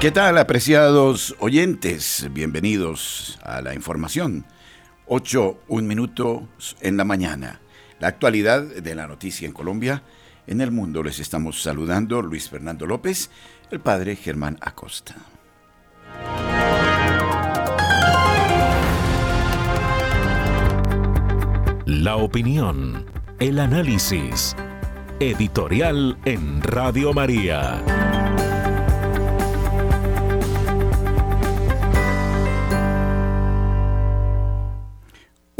¿Qué tal, apreciados oyentes? Bienvenidos a la información. 8, un minuto en la mañana. La actualidad de la noticia en Colombia. En el mundo les estamos saludando Luis Fernando López, el padre Germán Acosta. La opinión, el análisis. Editorial en Radio María.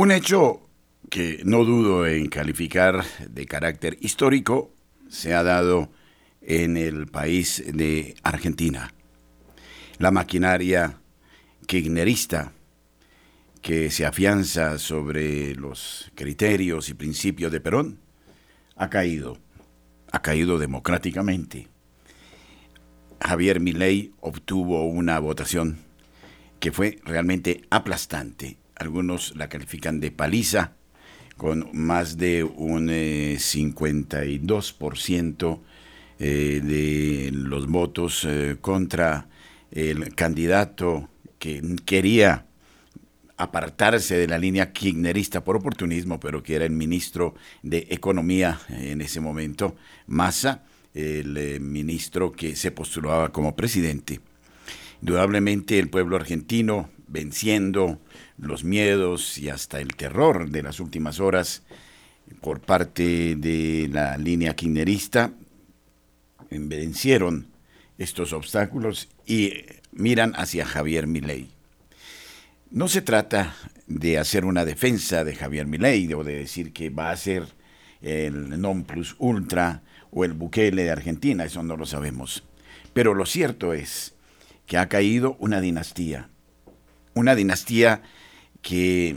Un hecho que no dudo en calificar de carácter histórico se ha dado en el país de Argentina. La maquinaria kirchnerista que se afianza sobre los criterios y principios de Perón ha caído, ha caído democráticamente. Javier Milei obtuvo una votación que fue realmente aplastante algunos la califican de paliza, con más de un 52% eh, eh, de los votos eh, contra el candidato que quería apartarse de la línea kirchnerista por oportunismo, pero que era el ministro de Economía en ese momento, Massa, el ministro que se postulaba como presidente. Indudablemente el pueblo argentino venciendo los miedos y hasta el terror de las últimas horas por parte de la línea kirchnerista, vencieron estos obstáculos y miran hacia Javier Milei. No se trata de hacer una defensa de Javier Milei o de decir que va a ser el non plus ultra o el Bukele de Argentina, eso no lo sabemos. Pero lo cierto es que ha caído una dinastía, una dinastía que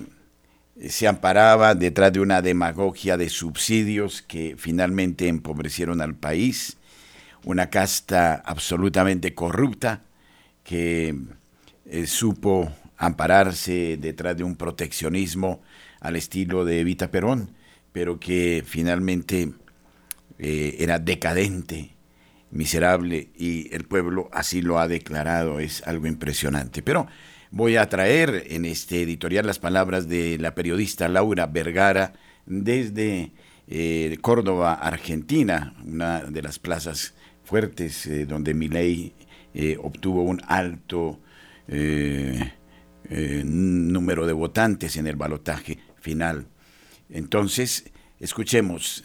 se amparaba detrás de una demagogia de subsidios que finalmente empobrecieron al país, una casta absolutamente corrupta que eh, supo ampararse detrás de un proteccionismo al estilo de Evita Perón, pero que finalmente eh, era decadente, miserable, y el pueblo así lo ha declarado, es algo impresionante. Pero Voy a traer en este editorial las palabras de la periodista Laura Vergara desde eh, Córdoba, Argentina, una de las plazas fuertes eh, donde Milei eh, obtuvo un alto número de votantes en el balotaje final. Entonces, escuchemos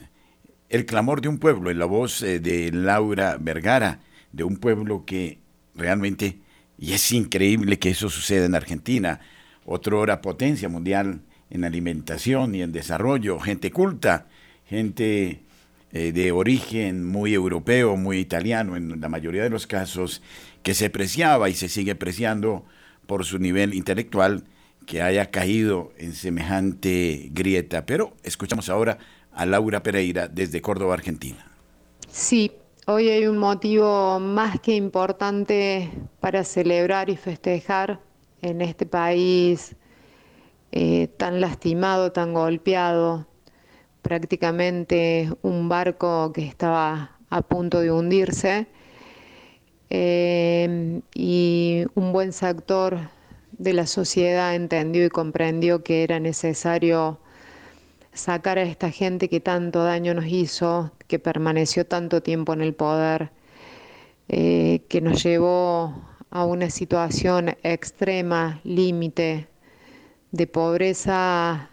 el clamor de un pueblo en la voz de Laura Vergara, de un pueblo que realmente y es increíble que eso suceda en Argentina, otra potencia mundial en alimentación y en desarrollo, gente culta, gente eh, de origen muy europeo, muy italiano en la mayoría de los casos, que se preciaba y se sigue preciando por su nivel intelectual, que haya caído en semejante grieta. Pero escuchamos ahora a Laura Pereira desde Córdoba, Argentina. Sí, Hoy hay un motivo más que importante para celebrar y festejar en este país eh, tan lastimado, tan golpeado, prácticamente un barco que estaba a punto de hundirse eh, y un buen sector de la sociedad entendió y comprendió que era necesario sacar a esta gente que tanto daño nos hizo, que permaneció tanto tiempo en el poder, eh, que nos llevó a una situación extrema, límite, de pobreza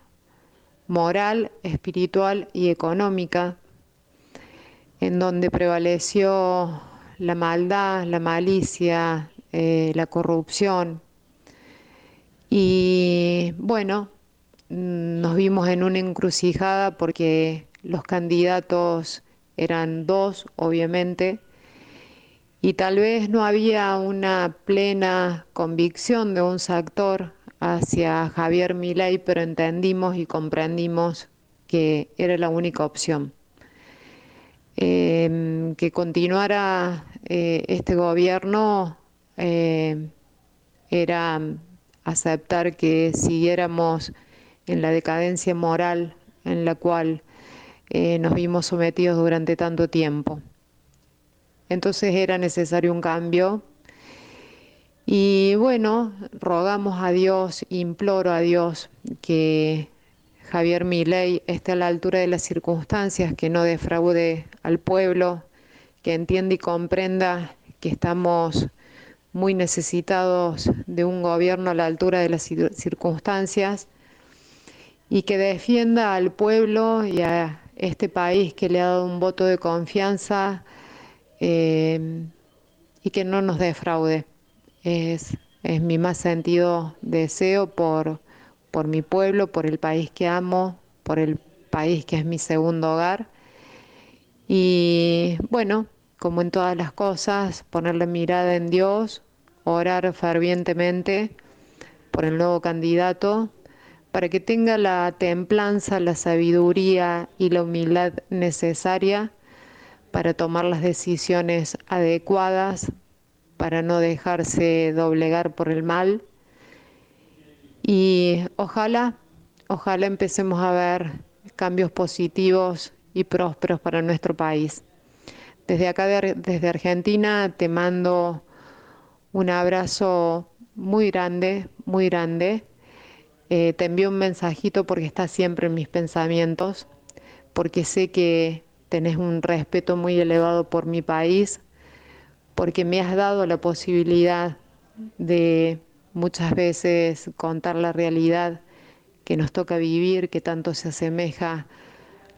moral, espiritual y económica, en donde prevaleció la maldad, la malicia, eh, la corrupción. Y bueno, nos vimos en una encrucijada porque los candidatos eran dos, obviamente, y tal vez no había una plena convicción de un sector hacia Javier Milei, pero entendimos y comprendimos que era la única opción. Em, que continuara eh, este gobierno eh, era aceptar que siguiéramos en la decadencia moral en la cual eh, nos vimos sometidos durante tanto tiempo. Entonces era necesario un cambio y bueno, rogamos a Dios, imploro a Dios que Javier Milei esté a la altura de las circunstancias, que no defraude al pueblo, que entienda y comprenda que estamos muy necesitados de un gobierno a la altura de las circunstancias y que defienda al pueblo y a este país que le ha dado un voto de confianza eh, y que no nos defraude. Es, es mi más sentido deseo por, por mi pueblo, por el país que amo, por el país que es mi segundo hogar. Y bueno, como en todas las cosas, ponerle mirada en Dios, orar fervientemente por el nuevo candidato, para que tenga la templanza, la sabiduría y la humildad necesaria para tomar las decisiones adecuadas, para no dejarse doblegar por el mal. Y ojalá, ojalá empecemos a ver cambios positivos y prósperos para nuestro país. Desde acá, desde Argentina, te mando un abrazo muy grande, muy grande. Eh, te envío un mensajito porque estás siempre en mis pensamientos, porque sé que tenés un respeto muy elevado por mi país, porque me has dado la posibilidad de muchas veces contar la realidad que nos toca vivir, que tanto se asemeja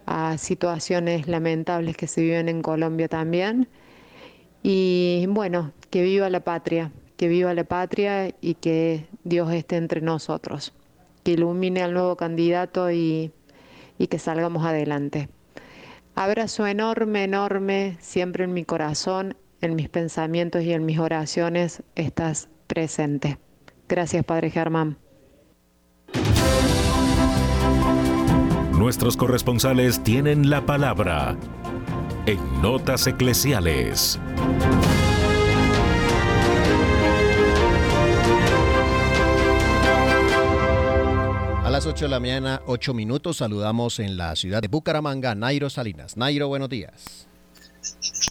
a situaciones lamentables que se viven en Colombia también. Y bueno, que viva la patria, que viva la patria y que Dios esté entre nosotros, que ilumine al nuevo candidato y, y que salgamos adelante. Abrazo enorme, enorme, siempre en mi corazón, en mis pensamientos y en mis oraciones estás presente. Gracias, Padre Germán. Nuestros corresponsales tienen la palabra en Notas Eclesiales. Las 8 de la mañana, 8 minutos, saludamos en la ciudad de Bucaramanga, Nairo Salinas. Nairo, buenos días.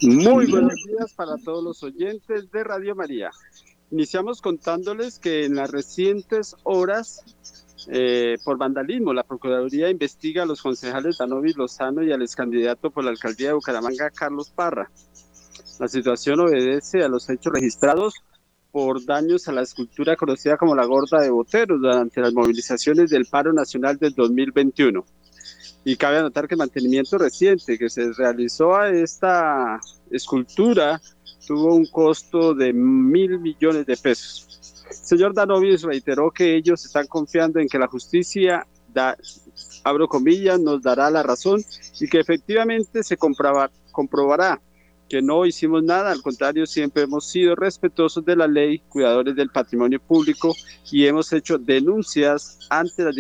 Muy buenos días para todos los oyentes de Radio María. Iniciamos contándoles que en las recientes horas eh, por vandalismo. La Procuraduría investiga a los concejales Danovis Lozano y al ex candidato por la alcaldía de Bucaramanga, Carlos Parra. La situación obedece a los hechos registrados por daños a la escultura conocida como la Gorda de Boteros durante las movilizaciones del paro nacional del 2021. Y cabe anotar que el mantenimiento reciente que se realizó a esta escultura tuvo un costo de mil millones de pesos. Señor Danovis reiteró que ellos están confiando en que la justicia, da, abro comillas, nos dará la razón y que efectivamente se comprobará que no hicimos nada, al contrario, siempre hemos sido respetuosos de la ley, cuidadores del patrimonio público y hemos hecho denuncias ante, las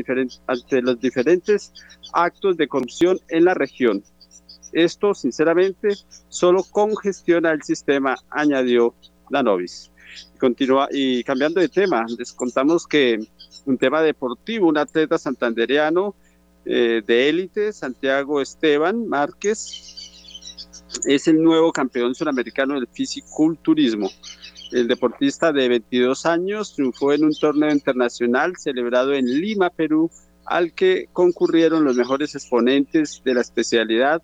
ante los diferentes actos de corrupción en la región. Esto, sinceramente, solo congestiona el sistema, añadió Danovis. Continúa, y cambiando de tema, les contamos que un tema deportivo, un atleta santandereano eh, de élite, Santiago Esteban Márquez, es el nuevo campeón suramericano del fisiculturismo. El deportista de 22 años triunfó en un torneo internacional celebrado en Lima, Perú, al que concurrieron los mejores exponentes de la especialidad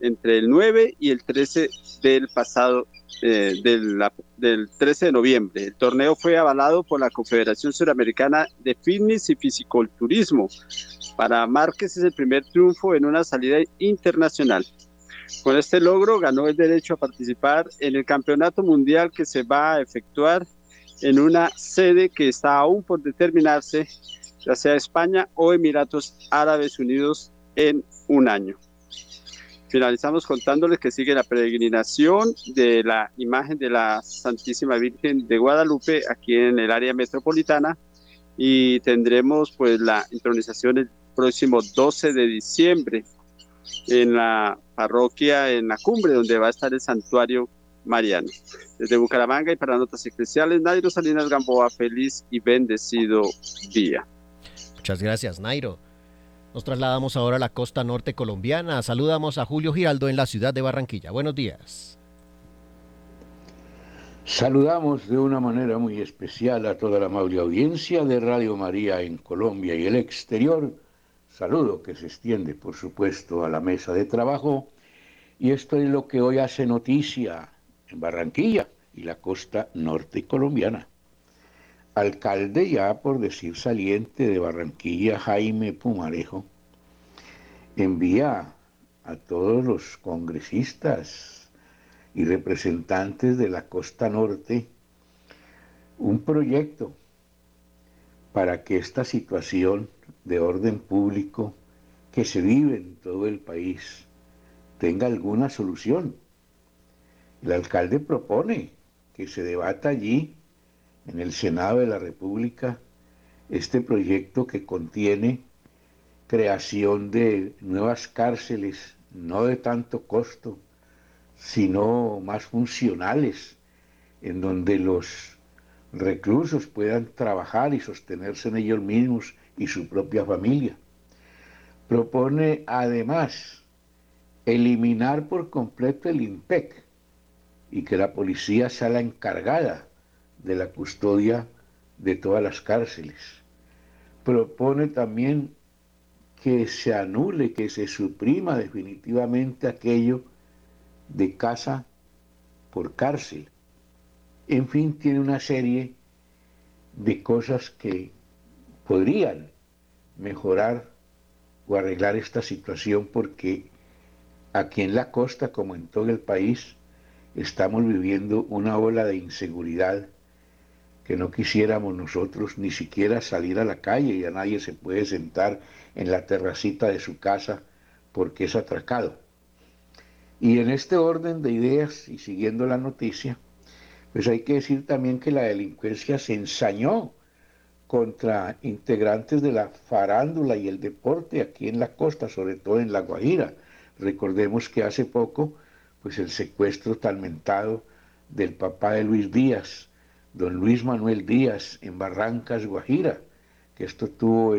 entre el 9 y el 13 del pasado eh, del, 13 de noviembre. El torneo fue avalado por la Confederación Suramericana de Fitness y Fisiculturismo. Para Márquez es el primer triunfo en una salida internacional. Con este logro ganó el derecho a participar en el Campeonato Mundial que se va a efectuar en una sede que está aún por determinarse, ya sea España o Emiratos Árabes Unidos en un año. Finalizamos contándoles que sigue la peregrinación de la imagen de la Santísima Virgen de Guadalupe aquí en el área metropolitana y tendremos pues la intronización el próximo 12 de diciembre en la parroquia, en la cumbre donde va a estar el santuario mariano. Desde Bucaramanga y para notas especiales, Nairo Salinas Gamboa, feliz y bendecido día. Muchas gracias, Nairo. Nos trasladamos ahora a la costa norte colombiana. Saludamos a Julio Giraldo en la ciudad de Barranquilla. Buenos días. Saludamos de una manera muy especial a toda la amable audiencia de Radio María en Colombia y el exterior. Saludo que se extiende, por supuesto, a la mesa de trabajo. Y esto es lo que hoy hace noticia en Barranquilla y la costa norte colombiana. Alcalde ya por decir saliente de Barranquilla, Jaime Pumarejo, envía a todos los congresistas y representantes de la costa norte un proyecto para que esta situación de orden público que se vive en todo el país tenga alguna solución. El alcalde propone que se debata allí, en el Senado de la República, este proyecto que contiene creación de nuevas cárceles, no de tanto costo, sino más funcionales, en donde los reclusos puedan trabajar y sostenerse en ellos mismos y su propia familia. Propone además eliminar por completo el IMPEC y que la policía sea la encargada de la custodia de todas las cárceles. Propone también que se anule, que se suprima definitivamente aquello de casa por cárcel. En fin, tiene una serie de cosas que podrían mejorar o arreglar esta situación porque aquí en la costa, como en todo el país, estamos viviendo una ola de inseguridad que no quisiéramos nosotros ni siquiera salir a la calle, y a nadie se puede sentar en la terracita de su casa porque es atracado. Y en este orden de ideas y siguiendo la noticia, pues hay que decir también que la delincuencia se ensañó contra integrantes de la farándula y el deporte aquí en la costa, sobre todo en La Guajira. Recordemos que hace poco, pues el secuestro tan mentado del papá de Luis Díaz, don Luis Manuel Díaz, en Barrancas, Guajira, que esto tuvo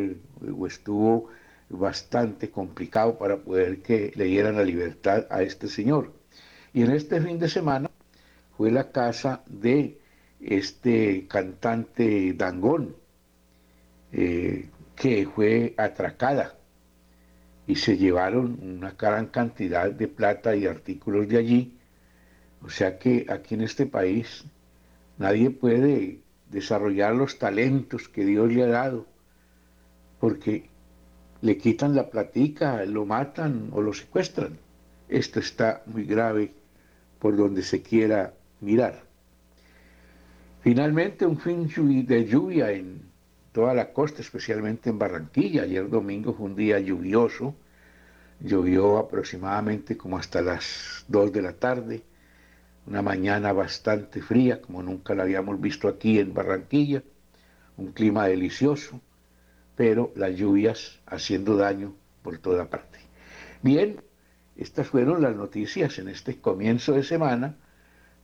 o estuvo bastante complicado para poder que le dieran la libertad a este señor. Y en este fin de semana fue la casa de este cantante Dangón, eh, que fue atracada y se llevaron una gran cantidad de plata y artículos de allí. O sea que aquí en este país nadie puede desarrollar los talentos que Dios le ha dado porque le quitan la platica, lo matan o lo secuestran. Esto está muy grave por donde se quiera mirar. Finalmente, un fin de lluvia en toda la costa, especialmente en Barranquilla. Ayer domingo fue un día lluvioso, llovió aproximadamente como hasta las 2 de la tarde, una mañana bastante fría, como nunca la habíamos visto aquí en Barranquilla, un clima delicioso, pero las lluvias haciendo daño por toda parte. Bien, estas fueron las noticias en este comienzo de semana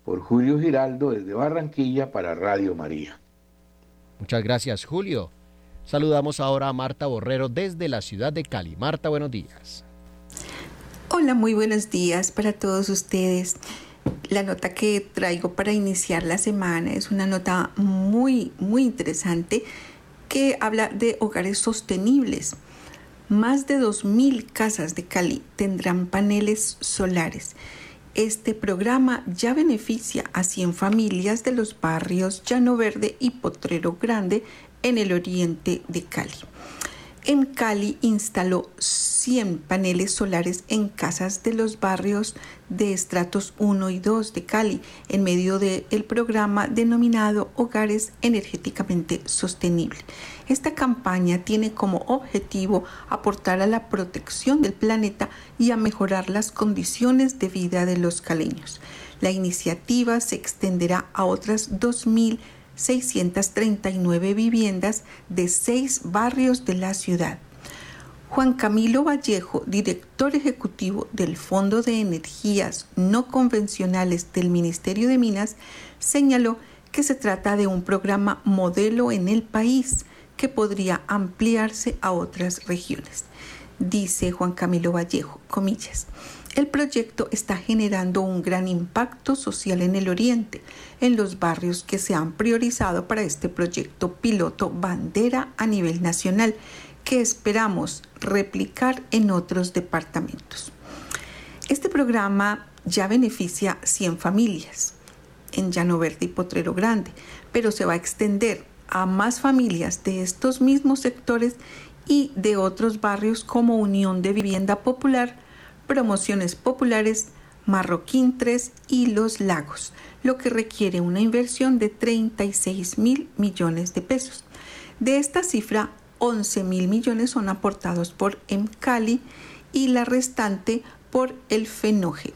por Julio Giraldo desde Barranquilla para Radio María. Muchas gracias, Julio. Saludamos ahora a Marta Borrero desde la ciudad de Cali. Marta, buenos días. Hola, muy buenos días para todos ustedes. La nota que traigo para iniciar la semana es una nota muy, muy interesante que habla de hogares sostenibles. Más de 2.000 casas de Cali tendrán paneles solares este programa ya beneficia a 100 familias de los barrios Llano Verde y Potrero Grande en el oriente de Cali. en Cali instaló 100 paneles solares en casas de los barrios de estratos 1 y 2 de Cali en medio del programa denominado Hogares Energéticamente Sostenible. Esta campaña tiene como objetivo aportar a la protección del planeta y a mejorar las condiciones de vida de los caleños. La iniciativa se extenderá a otras 2.000 639 viviendas de seis barrios de la ciudad. Juan Camilo Vallejo, director ejecutivo del Fondo de Energías No Convencionales del Ministerio de Minas, señaló que se trata de un programa modelo en el país que podría ampliarse a otras regiones. Dice Juan Camilo Vallejo, comillas. El proyecto está generando un gran impacto social en el Oriente, en los barrios que se han priorizado para este proyecto piloto bandera a nivel nacional, que esperamos replicar en otros departamentos. Este programa ya beneficia 100 familias en Llano Verde y Potrero Grande, pero se va a extender a más familias de estos mismos sectores y de otros barrios como Unión de Vivienda Popular, promociones populares, Marroquín 3 y Los Lagos, lo que requiere una inversión de 36 mil millones de pesos. De esta cifra, 11 mil millones son aportados por EMCALI y la restante por el FENOGE.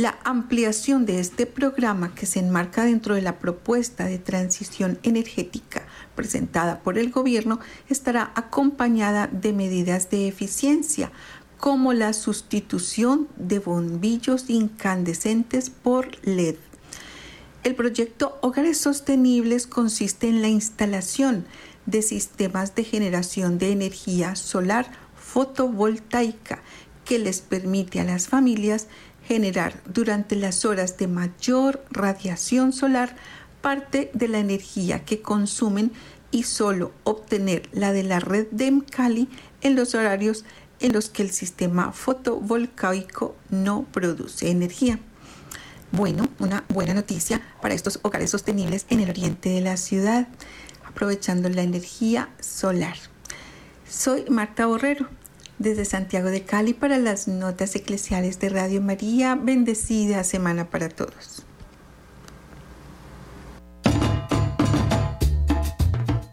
La ampliación de este programa que se enmarca dentro de la propuesta de transición energética presentada por el gobierno estará acompañada de medidas de eficiencia como la sustitución de bombillos incandescentes por LED. El proyecto Hogares Sostenibles consiste en la instalación de sistemas de generación de energía solar fotovoltaica que les permite a las familias generar durante las horas de mayor radiación solar parte de la energía que consumen y solo obtener la de la red de Mcali en los horarios en los que el sistema fotovoltaico no produce energía. Bueno, una buena noticia para estos hogares sostenibles en el oriente de la ciudad, aprovechando la energía solar. Soy Marta Borrero, desde Santiago de Cali para las notas eclesiales de Radio María. Bendecida semana para todos.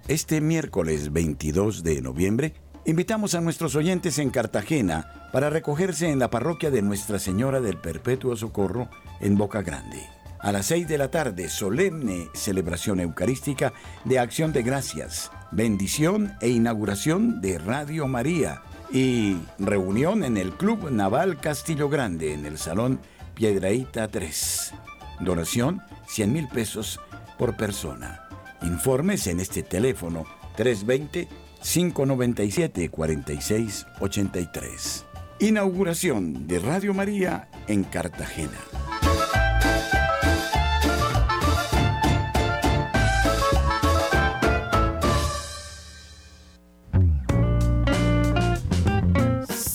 Este miércoles 22 de noviembre Invitamos a nuestros oyentes en Cartagena para recogerse en la parroquia de Nuestra Señora del Perpetuo Socorro en Boca Grande. A las 6 de la tarde, solemne celebración eucarística de acción de gracias, bendición e inauguración de Radio María y reunión en el Club Naval Castillo Grande en el Salón Piedraíta 3. Donación 100 mil pesos por persona. Informes en este teléfono 320 597-4683. Inauguración de Radio María en Cartagena.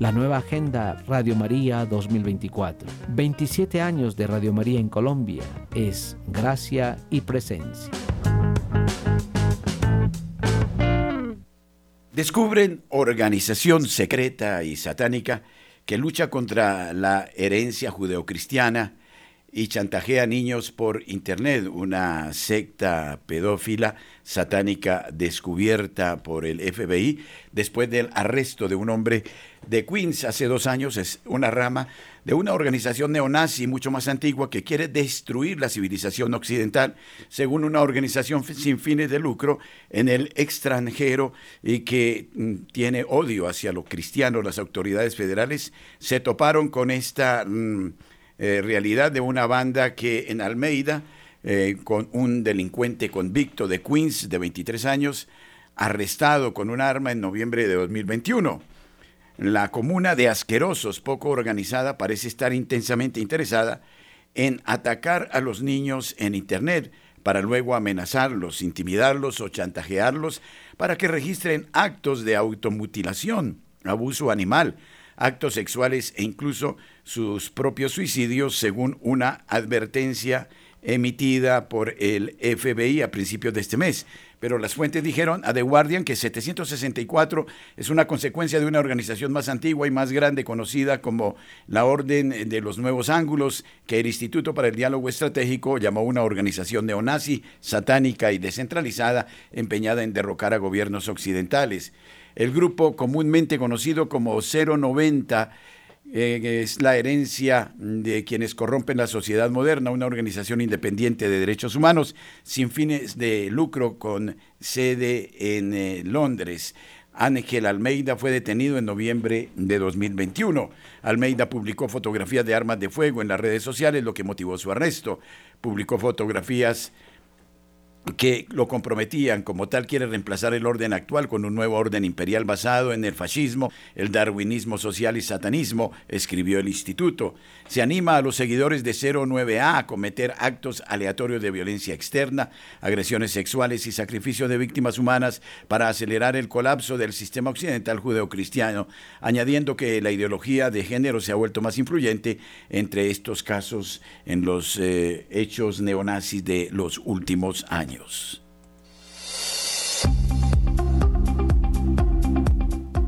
La nueva agenda Radio María 2024. 27 años de Radio María en Colombia es gracia y presencia. Descubren organización secreta y satánica que lucha contra la herencia judeocristiana y chantajea a niños por Internet, una secta pedófila satánica descubierta por el FBI después del arresto de un hombre de Queens hace dos años. Es una rama de una organización neonazi mucho más antigua que quiere destruir la civilización occidental, según una organización sin fines de lucro en el extranjero y que mm, tiene odio hacia los cristianos. Las autoridades federales se toparon con esta... Mm, eh, realidad de una banda que en Almeida, eh, con un delincuente convicto de Queens de 23 años, arrestado con un arma en noviembre de 2021. la comuna de Asquerosos, poco organizada, parece estar intensamente interesada en atacar a los niños en Internet para luego amenazarlos, intimidarlos o chantajearlos para que registren actos de automutilación, abuso animal, actos sexuales e incluso sus propios suicidios, según una advertencia emitida por el FBI a principios de este mes. Pero las fuentes dijeron a The Guardian que 764 es una consecuencia de una organización más antigua y más grande conocida como la Orden de los Nuevos Ángulos, que el Instituto para el Diálogo Estratégico llamó una organización neonazi, satánica y descentralizada empeñada en derrocar a gobiernos occidentales. El grupo comúnmente conocido como 090 eh, es la herencia de quienes corrompen la sociedad moderna, una organización independiente de derechos humanos sin fines de lucro con sede en eh, Londres. Ángel Almeida fue detenido en noviembre de 2021. Almeida publicó fotografías de armas de fuego en las redes sociales, lo que motivó su arresto. Publicó fotografías que lo comprometían, como tal quiere reemplazar el orden actual con un nuevo orden imperial basado en el fascismo, el darwinismo social y satanismo, escribió el instituto. Se anima a los seguidores de 09A a cometer actos aleatorios de violencia externa, agresiones sexuales y sacrificio de víctimas humanas para acelerar el colapso del sistema occidental judeocristiano, añadiendo que la ideología de género se ha vuelto más influyente entre estos casos en los eh, hechos neonazis de los últimos años.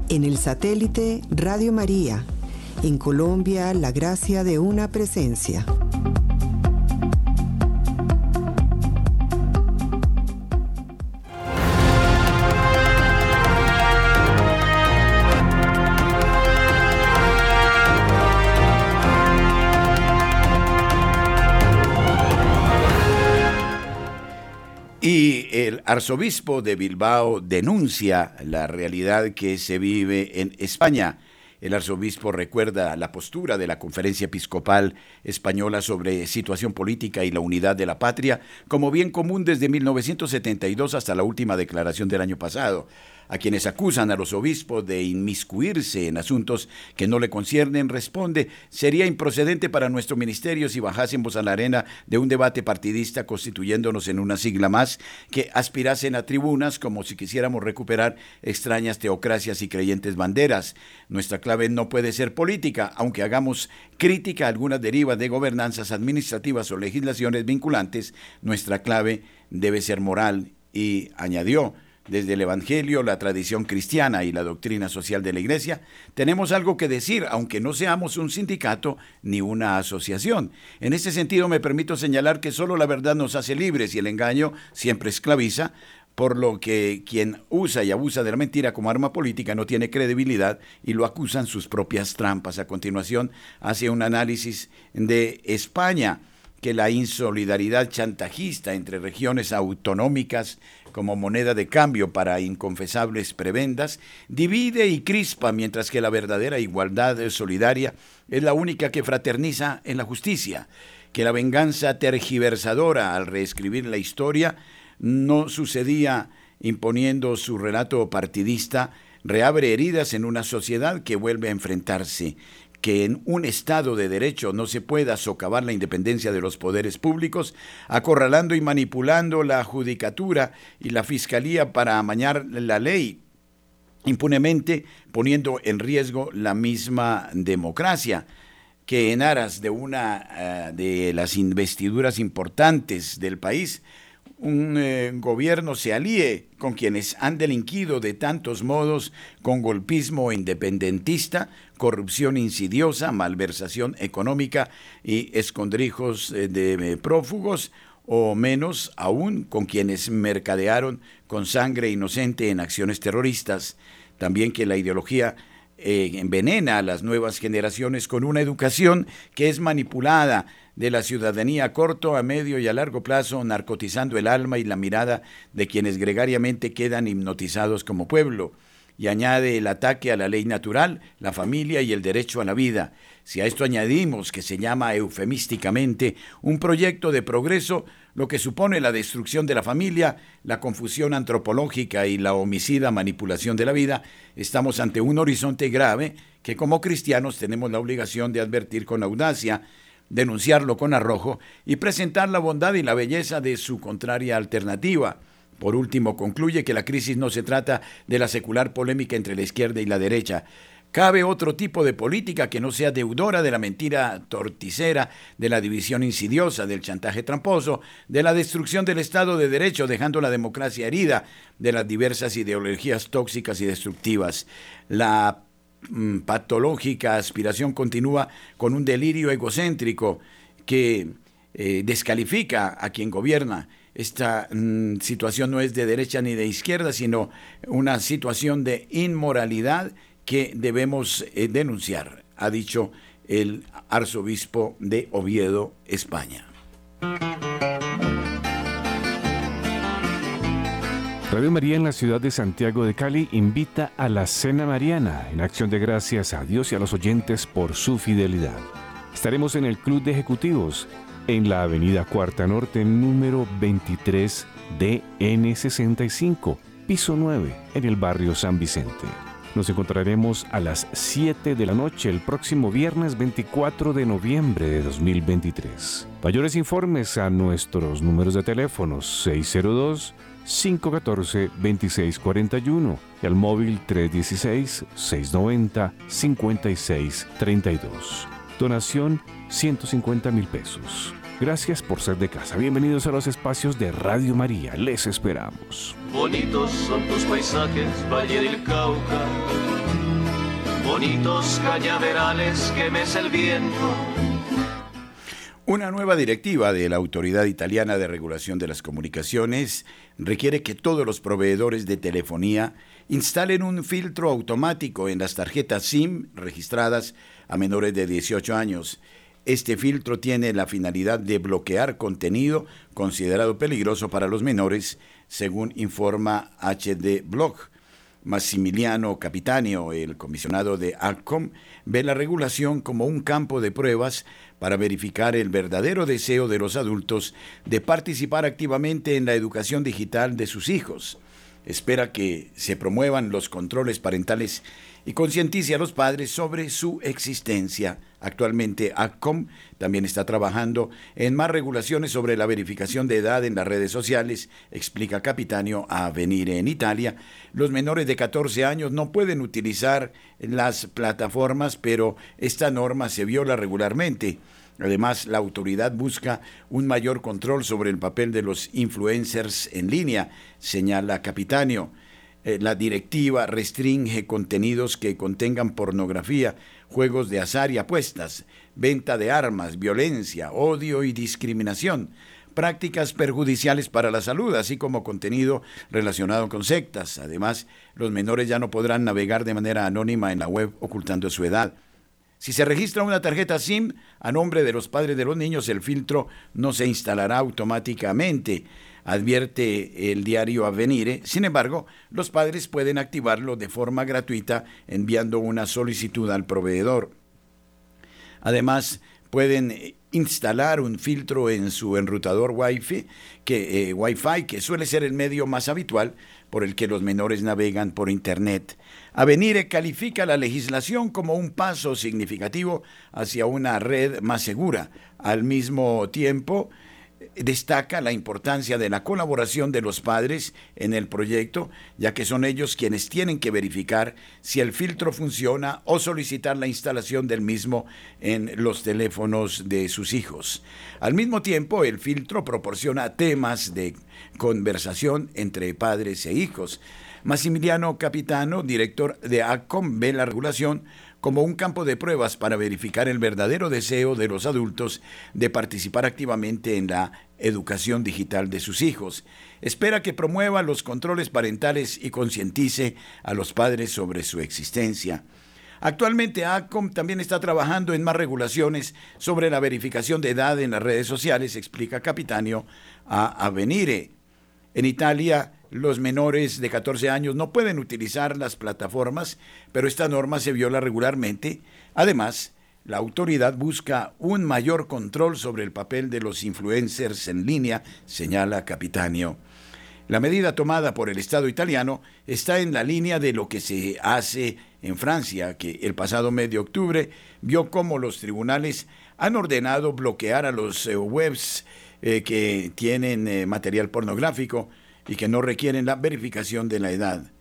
En el satélite Radio María, en Colombia, la gracia de una presencia. Y el arzobispo de Bilbao denuncia la realidad que se vive en España. El arzobispo recuerda la postura de la Conferencia Episcopal Española sobre situación política y la unidad de la patria como bien común desde 1972 hasta la última declaración del año pasado a quienes acusan a los obispos de inmiscuirse en asuntos que no le conciernen, responde, sería improcedente para nuestro ministerio si bajásemos a la arena de un debate partidista constituyéndonos en una sigla más que aspirasen a tribunas como si quisiéramos recuperar extrañas teocracias y creyentes banderas. Nuestra clave no puede ser política, aunque hagamos crítica a algunas derivas de gobernanzas administrativas o legislaciones vinculantes, nuestra clave debe ser moral y añadió, desde el Evangelio, la tradición cristiana y la doctrina social de la Iglesia, tenemos algo que decir, aunque no seamos un sindicato ni una asociación. En ese sentido, me permito señalar que solo la verdad nos hace libres y el engaño siempre esclaviza, por lo que quien usa y abusa de la mentira como arma política no tiene credibilidad y lo acusan sus propias trampas. A continuación, hace un análisis de España que la insolidaridad chantajista entre regiones autonómicas como moneda de cambio para inconfesables prebendas, divide y crispa, mientras que la verdadera igualdad solidaria es la única que fraterniza en la justicia, que la venganza tergiversadora al reescribir la historia no sucedía imponiendo su relato partidista, reabre heridas en una sociedad que vuelve a enfrentarse que en un Estado de Derecho no se pueda socavar la independencia de los poderes públicos, acorralando y manipulando la judicatura y la fiscalía para amañar la ley, impunemente poniendo en riesgo la misma democracia que en aras de una eh, de las investiduras importantes del país un eh, gobierno se alíe con quienes han delinquido de tantos modos con golpismo independentista, corrupción insidiosa, malversación económica y escondrijos eh, de eh, prófugos, o menos aún con quienes mercadearon con sangre inocente en acciones terroristas. También que la ideología envenena a las nuevas generaciones con una educación que es manipulada de la ciudadanía a corto, a medio y a largo plazo, narcotizando el alma y la mirada de quienes gregariamente quedan hipnotizados como pueblo. Y añade el ataque a la ley natural, la familia y el derecho a la vida. Si a esto añadimos que se llama eufemísticamente un proyecto de progreso, lo que supone la destrucción de la familia, la confusión antropológica y la homicida manipulación de la vida, estamos ante un horizonte grave que como cristianos tenemos la obligación de advertir con audacia, denunciarlo con arrojo y presentar la bondad y la belleza de su contraria alternativa. Por último, concluye que la crisis no se trata de la secular polémica entre la izquierda y la derecha. Cabe otro tipo de política que no sea deudora de la mentira torticera, de la división insidiosa, del chantaje tramposo, de la destrucción del Estado de Derecho, dejando la democracia herida, de las diversas ideologías tóxicas y destructivas. La mm, patológica aspiración continúa con un delirio egocéntrico que eh, descalifica a quien gobierna esta mm, situación no es de derecha ni de izquierda, sino una situación de inmoralidad que debemos eh, denunciar, ha dicho el arzobispo de Oviedo, España. Radio María en la ciudad de Santiago de Cali invita a la Cena Mariana en acción de gracias a Dios y a los oyentes por su fidelidad. Estaremos en el Club de Ejecutivos en la avenida Cuarta Norte número 23 DN65, piso 9, en el barrio San Vicente. Nos encontraremos a las 7 de la noche el próximo viernes 24 de noviembre de 2023. Mayores informes a nuestros números de teléfono 602 514 2641 y al móvil 316 690 5632. Donación 150 mil pesos. Gracias por ser de casa. Bienvenidos a los espacios de Radio María. Les esperamos. Bonitos son tus paisajes, Valle del Cauca. Bonitos cañaverales que mece el viento. Una nueva directiva de la Autoridad Italiana de Regulación de las Comunicaciones requiere que todos los proveedores de telefonía instalen un filtro automático en las tarjetas SIM registradas a menores de 18 años. Este filtro tiene la finalidad de bloquear contenido considerado peligroso para los menores, según informa HD Blog. Massimiliano Capitanio, el comisionado de ACOM, ve la regulación como un campo de pruebas para verificar el verdadero deseo de los adultos de participar activamente en la educación digital de sus hijos. Espera que se promuevan los controles parentales y concientice a los padres sobre su existencia. Actualmente ACOM también está trabajando en más regulaciones sobre la verificación de edad en las redes sociales, explica Capitanio a venir en Italia. Los menores de 14 años no pueden utilizar las plataformas, pero esta norma se viola regularmente. Además, la autoridad busca un mayor control sobre el papel de los influencers en línea, señala Capitanio. Eh, la directiva restringe contenidos que contengan pornografía, juegos de azar y apuestas, venta de armas, violencia, odio y discriminación, prácticas perjudiciales para la salud, así como contenido relacionado con sectas. Además, los menores ya no podrán navegar de manera anónima en la web ocultando su edad. Si se registra una tarjeta SIM a nombre de los padres de los niños, el filtro no se instalará automáticamente advierte el diario Avenire. Sin embargo, los padres pueden activarlo de forma gratuita enviando una solicitud al proveedor. Además, pueden instalar un filtro en su enrutador Wi-Fi que, eh, que suele ser el medio más habitual por el que los menores navegan por Internet. Avenire califica la legislación como un paso significativo hacia una red más segura. Al mismo tiempo, destaca la importancia de la colaboración de los padres en el proyecto, ya que son ellos quienes tienen que verificar si el filtro funciona o solicitar la instalación del mismo en los teléfonos de sus hijos. Al mismo tiempo, el filtro proporciona temas de conversación entre padres e hijos. Massimiliano Capitano, director de ACOM, ve la regulación como un campo de pruebas para verificar el verdadero deseo de los adultos de participar activamente en la educación digital de sus hijos. Espera que promueva los controles parentales y concientice a los padres sobre su existencia. Actualmente ACOM también está trabajando en más regulaciones sobre la verificación de edad en las redes sociales, explica Capitanio a Avenire. En Italia, los menores de 14 años no pueden utilizar las plataformas, pero esta norma se viola regularmente. Además, la autoridad busca un mayor control sobre el papel de los influencers en línea, señala Capitanio. La medida tomada por el Estado italiano está en la línea de lo que se hace en Francia, que el pasado mes de octubre vio cómo los tribunales han ordenado bloquear a los eh, webs eh, que tienen eh, material pornográfico y que no requieren la verificación de la edad.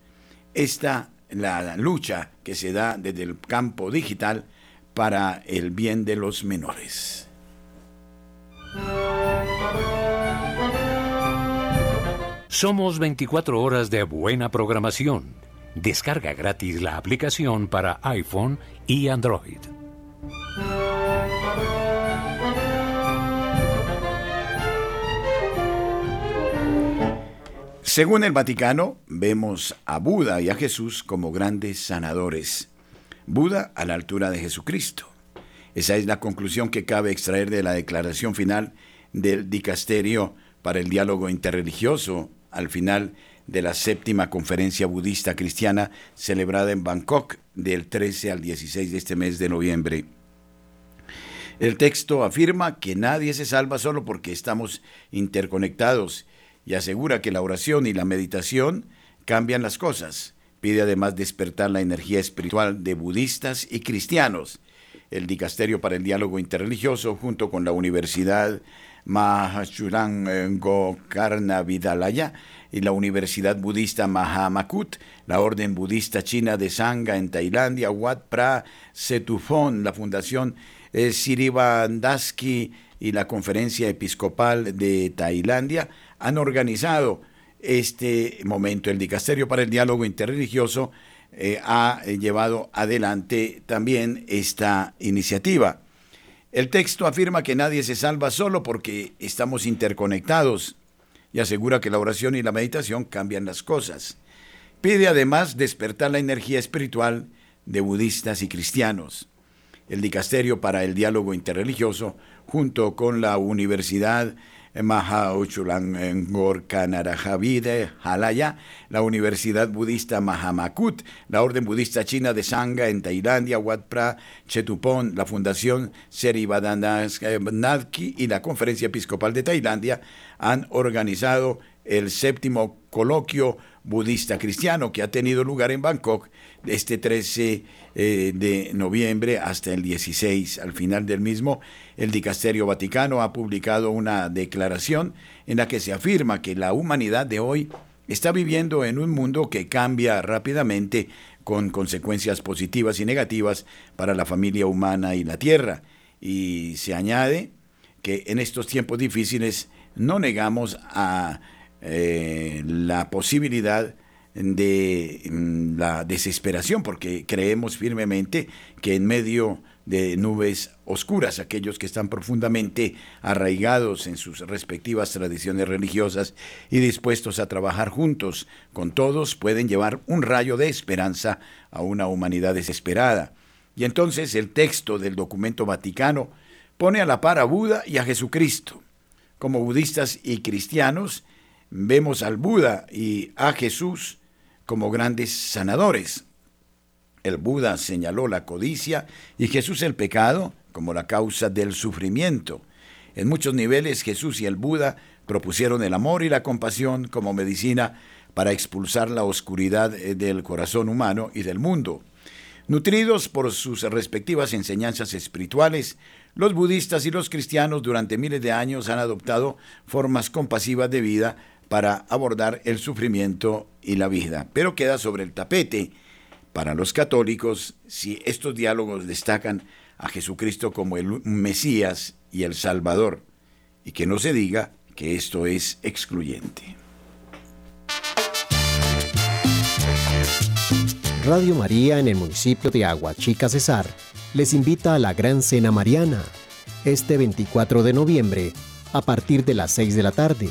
Esta la lucha que se da desde el campo digital para el bien de los menores. Somos 24 horas de buena programación. Descarga gratis la aplicación para iPhone y Android. Según el Vaticano, vemos a Buda y a Jesús como grandes sanadores. Buda a la altura de Jesucristo. Esa es la conclusión que cabe extraer de la declaración final del dicasterio para el diálogo interreligioso al final de la séptima conferencia budista cristiana celebrada en Bangkok del 13 al 16 de este mes de noviembre. El texto afirma que nadie se salva solo porque estamos interconectados y asegura que la oración y la meditación cambian las cosas. Pide además despertar la energía espiritual de budistas y cristianos. El Dicasterio para el Diálogo Interreligioso, junto con la Universidad Mahachuran Gokarna Vidalaya y la Universidad Budista Mahamakut, la Orden Budista China de Sangha en Tailandia, Wat Pra Setufon, la Fundación eh, Siribandaski y la Conferencia Episcopal de Tailandia han organizado este momento. El Dicasterio para el Diálogo Interreligioso eh, ha llevado adelante también esta iniciativa. El texto afirma que nadie se salva solo porque estamos interconectados y asegura que la oración y la meditación cambian las cosas. Pide además despertar la energía espiritual de budistas y cristianos. El Dicasterio para el Diálogo Interreligioso, junto con la Universidad Mahauchulan Halaya, la Universidad Budista Mahamakut, la Orden Budista China de Sangha en Tailandia, Wat Pra Chetupon, la Fundación Serivadanaski y la Conferencia Episcopal de Tailandia han organizado el séptimo coloquio budista cristiano que ha tenido lugar en Bangkok este 13 eh, de noviembre hasta el 16. Al final del mismo, el Dicasterio Vaticano ha publicado una declaración en la que se afirma que la humanidad de hoy está viviendo en un mundo que cambia rápidamente con consecuencias positivas y negativas para la familia humana y la tierra. Y se añade que en estos tiempos difíciles no negamos a eh, la posibilidad de mm, la desesperación, porque creemos firmemente que en medio de nubes oscuras, aquellos que están profundamente arraigados en sus respectivas tradiciones religiosas y dispuestos a trabajar juntos con todos, pueden llevar un rayo de esperanza a una humanidad desesperada. Y entonces el texto del documento vaticano pone a la par a Buda y a Jesucristo. Como budistas y cristianos, vemos al Buda y a Jesús como grandes sanadores. El Buda señaló la codicia y Jesús el pecado como la causa del sufrimiento. En muchos niveles Jesús y el Buda propusieron el amor y la compasión como medicina para expulsar la oscuridad eh, del corazón humano y del mundo. Nutridos por sus respectivas enseñanzas espirituales, los budistas y los cristianos durante miles de años han adoptado formas compasivas de vida para abordar el sufrimiento y la vida. Pero queda sobre el tapete para los católicos si estos diálogos destacan a Jesucristo como el Mesías y el Salvador, y que no se diga que esto es excluyente. Radio María en el municipio de Aguachica Cesar les invita a la Gran Cena Mariana este 24 de noviembre a partir de las 6 de la tarde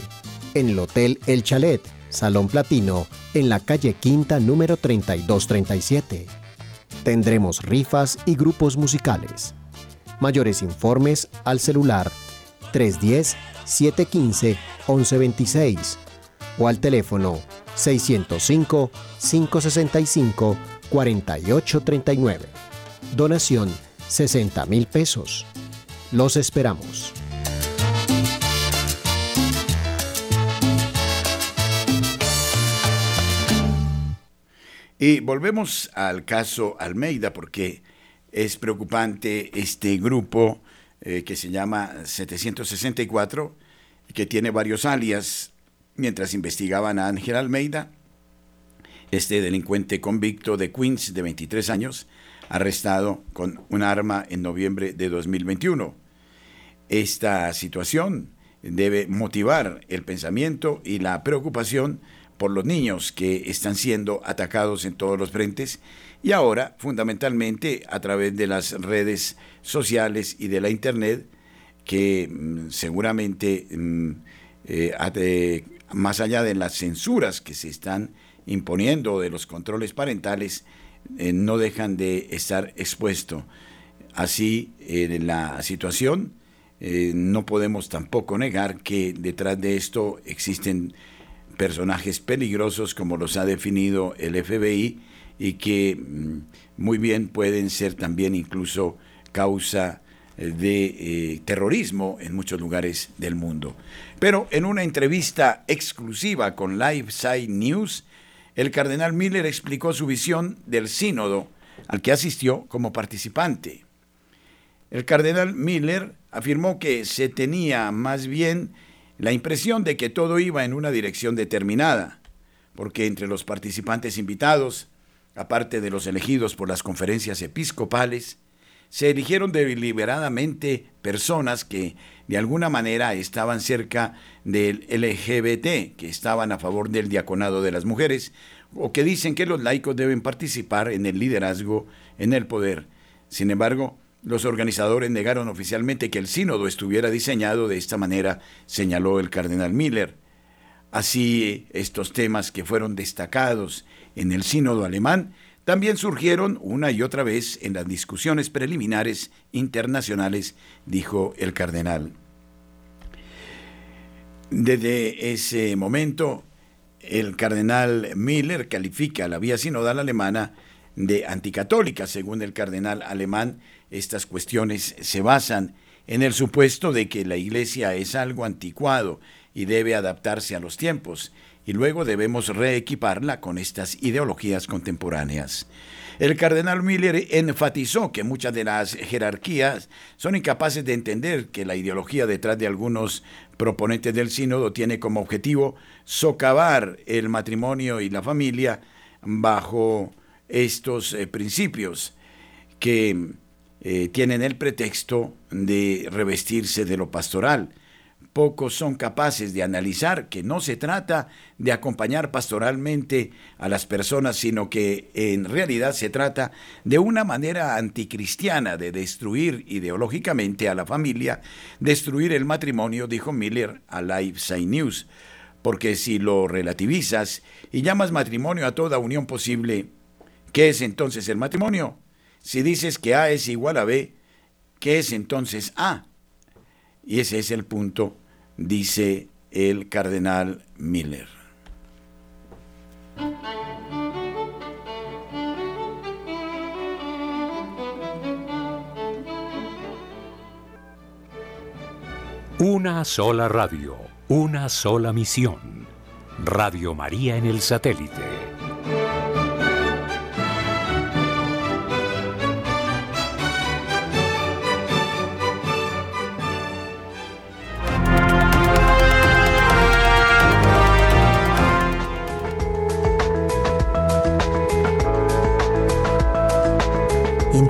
en el Hotel El Chalet, Salón Platino, en la calle Quinta número 3237. Tendremos rifas y grupos musicales. Mayores informes al celular 310-715-1126 o al teléfono 605-565-4839. Donación 60 mil pesos. Los esperamos. Y volvemos al caso Almeida porque es preocupante este grupo eh, que se llama 764, que tiene varios alias, mientras investigaban a Ángel Almeida, este delincuente convicto de Queens de 23 años, arrestado con un arma en noviembre de 2021. Esta situación debe motivar el pensamiento y la preocupación por los niños que están siendo atacados en todos los frentes y ahora fundamentalmente a través de las redes sociales y de la internet que mm, seguramente mm, eh, más allá de las censuras que se están imponiendo de los controles parentales eh, no dejan de estar expuestos. Así eh, la situación no podemos tampoco negar que detrás de esto existen personajes peligrosos como los ha definido el FBI y que mm, muy bien pueden ser también incluso causa eh, de eh, terrorismo en muchos lugares del mundo. Pero en una entrevista exclusiva con LiveSide News, el cardenal Miller explicó su visión del sínodo al que asistió como participante. El cardenal Miller afirmó que se tenía más bien la impresión de que todo iba en una dirección determinada, porque entre los participantes invitados, aparte de los elegidos por las conferencias episcopales, se eligieron deliberadamente personas que de alguna manera estaban cerca del LGBT, que estaban a favor del diaconado de las mujeres, o que dicen que los laicos deben participar en el liderazgo, en el poder. Sin embargo, los organizadores negaron oficialmente que el sínodo estuviera diseñado de esta manera, señaló el cardenal Miller. Así, estos temas que fueron destacados en el sínodo alemán también surgieron una y otra vez en las discusiones preliminares internacionales, dijo el cardenal. Desde ese momento, el cardenal Miller califica la vía sinodal alemana de anticatólica, según el cardenal alemán estas cuestiones se basan en el supuesto de que la Iglesia es algo anticuado y debe adaptarse a los tiempos, y luego debemos reequiparla con estas ideologías contemporáneas. El cardenal Miller enfatizó que muchas de las jerarquías son incapaces de entender que la ideología detrás de algunos proponentes del sínodo tiene como objetivo socavar el matrimonio y la familia bajo estos eh, principios que eh, tienen el pretexto de revestirse de lo pastoral. Pocos son capaces de analizar que no se trata de acompañar pastoralmente a las personas, sino que en realidad se trata de una manera anticristiana de destruir ideológicamente a la familia, destruir el matrimonio, dijo Miller a Live News. Porque si lo relativizas y llamas matrimonio a toda unión posible, ¿qué es entonces el matrimonio? Si dices que A es igual a B, ¿qué es entonces A? Y ese es el punto, dice el cardenal Miller. Una sola radio, una sola misión. Radio María en el satélite.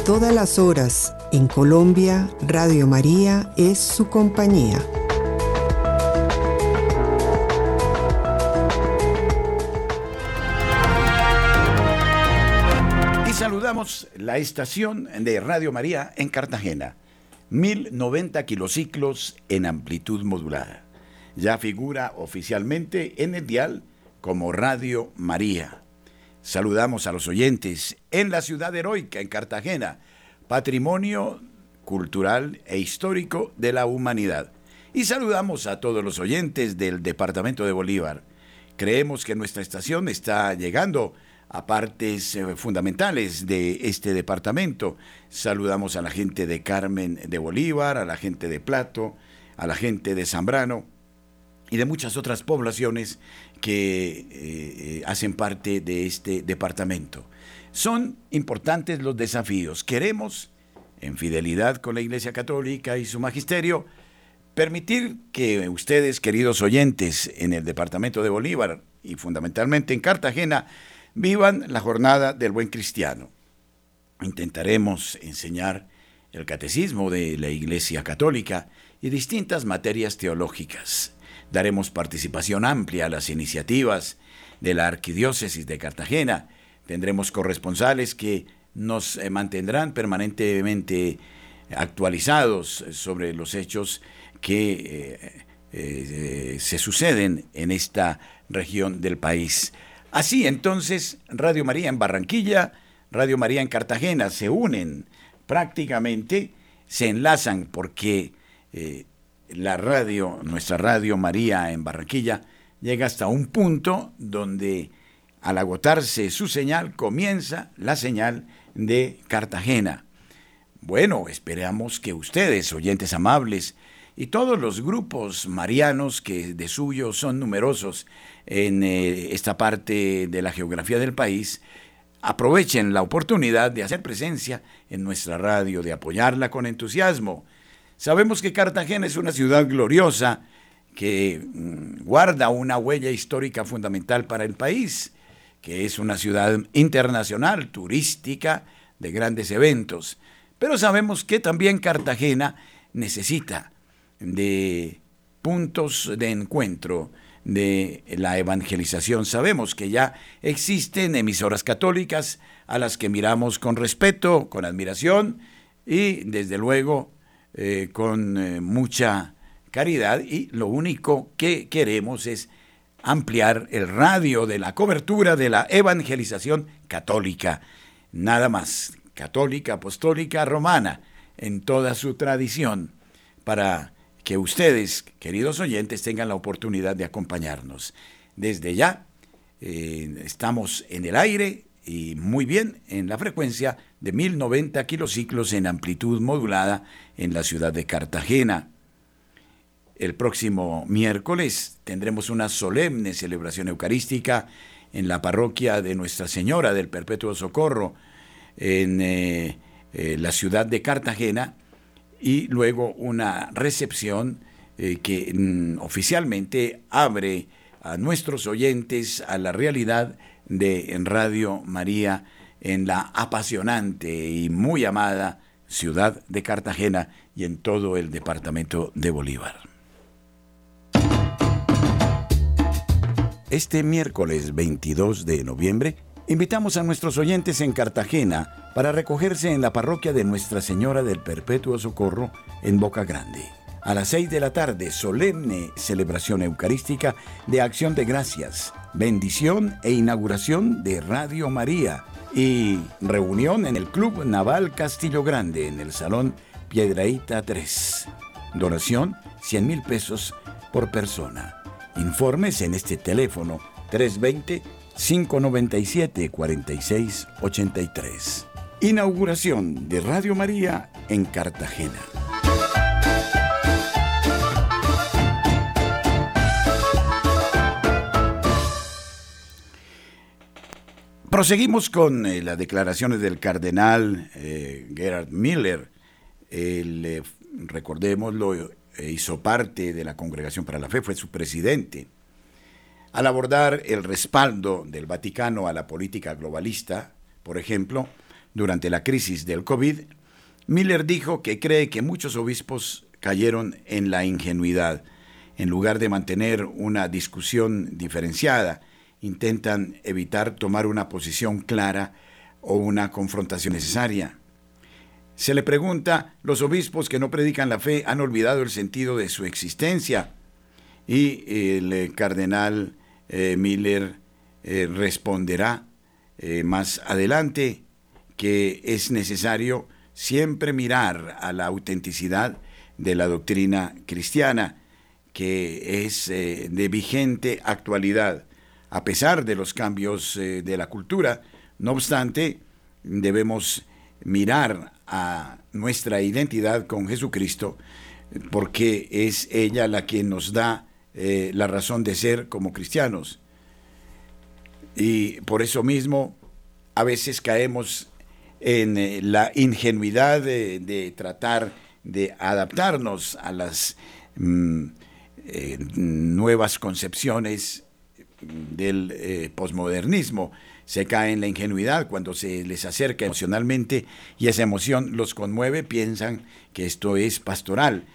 Todas las horas en Colombia, Radio María es su compañía. Y saludamos la estación de Radio María en Cartagena. 1090 kilociclos en amplitud modulada. Ya figura oficialmente en el dial como Radio María Saludamos a los oyentes en la ciudad heroica, en Cartagena, patrimonio cultural e histórico de la humanidad. Y saludamos a todos los oyentes del departamento de Bolívar, Creemos que nuestra estación está llegando a partes eh, fundamentales de este departamento. Saludamos a la gente de Carmen de Bolívar, a la gente de Plato, a la gente de Zambrano y de muchas otras poblaciones que eh, hacen parte de este departamento. Son importantes los desafíos. Queremos, en fidelidad con la Iglesia Católica y su magisterio, permitir que ustedes, queridos oyentes, en el departamento de Bolívar y fundamentalmente en Cartagena, vivan la jornada del buen cristiano. Intentaremos enseñar el catecismo de la Iglesia Católica y distintas materias teológicas. Daremos participación amplia a las iniciativas de la Arquidiócesis de Cartagena. Tendremos corresponsales que nos eh, mantendrán permanentemente actualizados sobre los hechos que eh, eh, se suceden en esta región del país. Así entonces, Radio María en Barranquilla, Radio María en Cartagena se unen prácticamente, se enlazan porque la radio, nuestra Radio María en Barranquilla, llega hasta un punto donde al agotarse su señal comienza la señal de Cartagena. Bueno, esperamos que ustedes, oyentes amables, y todos los grupos marianos que de suyo son numerosos en eh, esta parte de la geografía del país, aprovechen la oportunidad de hacer presencia en nuestra radio, de apoyarla con entusiasmo. Sabemos que Cartagena es una ciudad gloriosa que mm, guarda una huella histórica fundamental para el país, que es una ciudad internacional, turística, de grandes eventos. Pero sabemos que también Cartagena necesita de puntos de encuentro de la evangelización. Sabemos que ya existen emisoras católicas a las que miramos con respeto, con admiración y desde luego eh, con eh, mucha caridad y lo único que queremos es ampliar el radio de la cobertura de la evangelización católica, nada más, católica, apostólica, romana, en toda su tradición, para que ustedes, queridos oyentes, tengan la oportunidad de acompañarnos. Desde ya eh, estamos en el aire y muy bien en la frecuencia de 1090 kilociclos en amplitud modulada en la ciudad de Cartagena. El próximo miércoles tendremos una solemne celebración eucarística en la parroquia de Nuestra Señora del Perpetuo Socorro en eh, eh, la ciudad de Cartagena y luego una recepción eh, que mm, oficialmente abre a nuestros oyentes a la realidad de Radio María en la apasionante y muy amada ciudad de Cartagena y en todo el departamento de Bolívar. Este miércoles 22 de noviembre invitamos a nuestros oyentes en Cartagena para recogerse en la parroquia de Nuestra Señora del Perpetuo Socorro en Boca Grande. A las seis de la tarde, solemne celebración eucarística de acción de gracias, bendición e inauguración de Radio María y reunión en el Club Naval Castillo Grande en el Salón Piedraíta 3. Donación 100 mil pesos por persona. Informes en este teléfono 320 597 4683. Inauguración de Radio María en Cartagena. Proseguimos con eh, las declaraciones del cardenal eh, Gerard Miller. Él, eh, recordémoslo, hizo parte de la Congregación para la Fe, fue su presidente. Al abordar el respaldo del Vaticano a la política globalista, por ejemplo, durante la crisis del COVID, Miller dijo que cree que muchos obispos cayeron en la ingenuidad. En lugar de mantener una discusión diferenciada, intentan evitar tomar una posición clara o una confrontación necesaria. Se le pregunta, ¿los obispos que no predican la fe han olvidado el sentido de su existencia? Y el eh, cardenal eh, Miller eh, responderá más adelante, que es necesario siempre mirar a la autenticidad de la doctrina cristiana, que es de vigente actualidad. A pesar de los cambios eh, de la cultura. No obstante, debemos mirar a nuestra identidad con Jesucristo porque es ella la que nos da eh, la razón de ser como cristianos. Y por eso mismo a veces caemos en eh, la ingenuidad de, tratar de adaptarnos a las mm, nuevas concepciones del eh, posmodernismo. Se cae en la ingenuidad cuando se les acerca emocionalmente y esa emoción los conmueve, piensan que esto es pastoral.